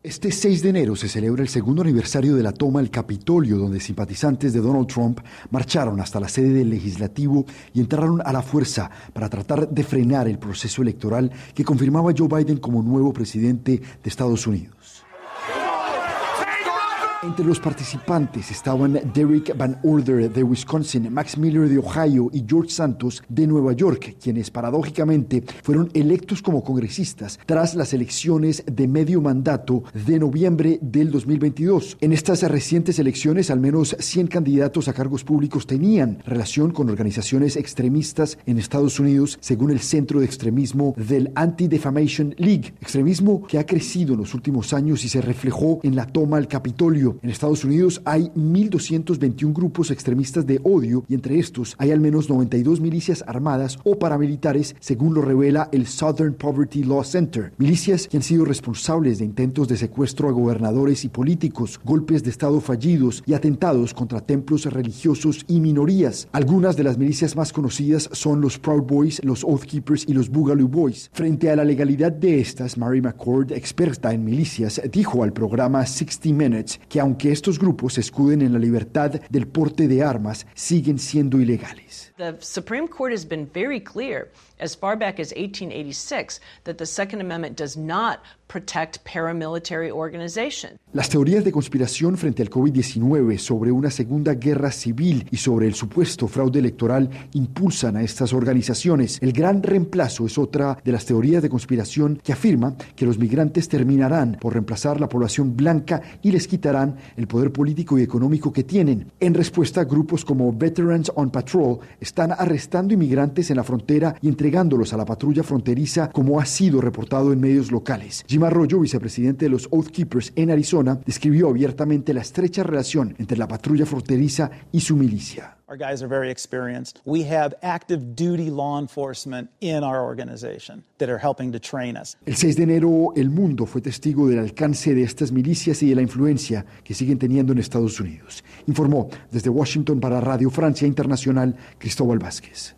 Este 6 de enero se celebra el segundo aniversario de la toma del Capitolio, donde simpatizantes de Donald Trump marcharon hasta la sede del legislativo y entraron a la fuerza para tratar de frenar el proceso electoral que confirmaba a Joe Biden como nuevo presidente de Estados Unidos. Entre los participantes estaban Derek Van Order de Wisconsin, Max Miller de Ohio y George Santos de Nueva York, quienes paradójicamente fueron electos como congresistas tras las elecciones de medio mandato de noviembre del 2022. En estas recientes elecciones, al menos 100 candidatos a cargos públicos tenían relación con organizaciones extremistas en Estados Unidos, según el Centro de Extremismo del Anti-Defamation League, extremismo que ha crecido en los últimos años y se reflejó en la toma al Capitolio en Estados Unidos hay 1.221 grupos extremistas de odio y entre estos hay al menos 92 milicias armadas o paramilitares, según lo revela el Southern Poverty Law Center. Milicias que han sido responsables de intentos de secuestro a gobernadores y políticos, golpes de Estado fallidos y atentados contra templos religiosos y minorías. Algunas de las milicias más conocidas son los Proud Boys, los Oath Keepers y los Boogaloo Boys. Frente a la legalidad de estas, Mary McCord, experta en milicias, dijo al programa 60 Minutes que aunque estos grupos se escuden en la libertad del porte de armas, siguen siendo ilegales. The Supreme Court has been very clear as far back as 1886 that the Second Amendment does not protect paramilitary organization. Las teorías de conspiración frente al COVID-19 sobre una segunda guerra civil y sobre el supuesto fraude electoral impulsan a estas organizaciones. El gran reemplazo es otra de las teorías de conspiración que afirma que los migrantes terminarán por reemplazar la población blanca y les quitarán el poder político y económico que tienen. En respuesta, grupos como Veterans on Patrol están arrestando inmigrantes en la frontera y entregándolos a la patrulla fronteriza como ha sido reportado en medios locales. Jim Arroyo, vicepresidente de los Oath Keepers en Arizona, describió abiertamente la estrecha relación entre la patrulla fronteriza y su milicia. Our guys are very experienced. We have active duty law enforcement in our organization that are helping to train us. El 6 de enero, el mundo fue testigo del alcance de estas milicias y de la influencia que siguen teniendo en Estados Unidos. Informó desde Washington para Radio Francia Internacional Cristóbal Vázquez.